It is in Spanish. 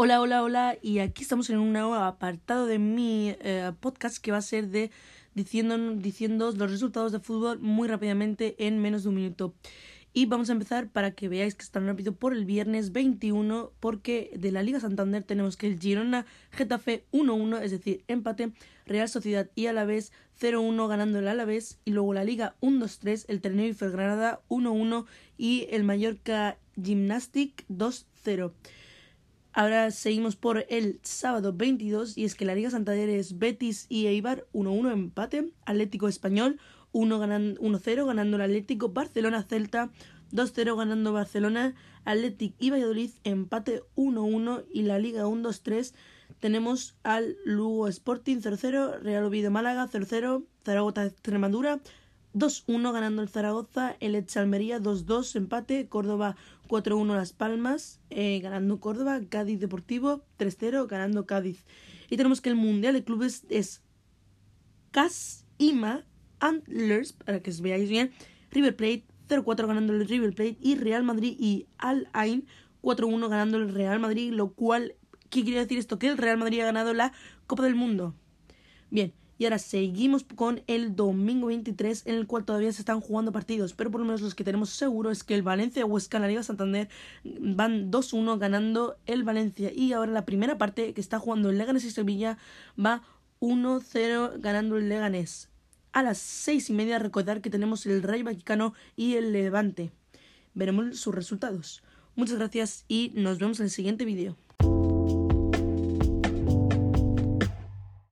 Hola, hola, hola, y aquí estamos en un nuevo apartado de mi eh, podcast que va a ser de diciendo, diciendo los resultados de fútbol muy rápidamente en menos de un minuto. Y vamos a empezar para que veáis que está rápido por el viernes 21, porque de la Liga Santander tenemos que el Girona Getafe 1-1, es decir, empate, Real Sociedad y Alavés 0-1 ganando el Alavés, y luego la Liga 1-2-3, el Tenerife Granada 1-1 y el Mallorca Gymnastic 2-0. Ahora seguimos por el sábado 22 y es que la Liga Santander es Betis y Eibar 1-1 empate, Atlético Español 1-0 ganando, el Atlético, Barcelona Celta 2-0 ganando Barcelona, Atlético y Valladolid empate 1-1 y la Liga 1-2-3 tenemos al Lugo Sporting 0-0, Real Oviedo Málaga 0-0, Zaragoza Extremadura 2-1 ganando el Zaragoza, el Elche Almería 2-2 empate, Córdoba 4-1 Las Palmas, eh, ganando Córdoba, Cádiz Deportivo 3-0 ganando Cádiz. Y tenemos que el Mundial de Clubes es Cas, Ima, Antlers, para que os veáis bien, River Plate 0-4 ganando el River Plate y Real Madrid y Al Ain 4-1 ganando el Real Madrid, lo cual, ¿qué quiere decir esto? Que el Real Madrid ha ganado la Copa del Mundo. Bien, y ahora seguimos con el domingo 23, en el cual todavía se están jugando partidos, pero por lo menos los que tenemos seguro es que el Valencia Huesca Liga Santander van 2-1 ganando el Valencia. Y ahora la primera parte que está jugando el Leganés y Sevilla va 1-0 ganando el Leganés. A las seis y media recordar que tenemos el Rey Vaticano y el Levante. Veremos sus resultados. Muchas gracias y nos vemos en el siguiente vídeo.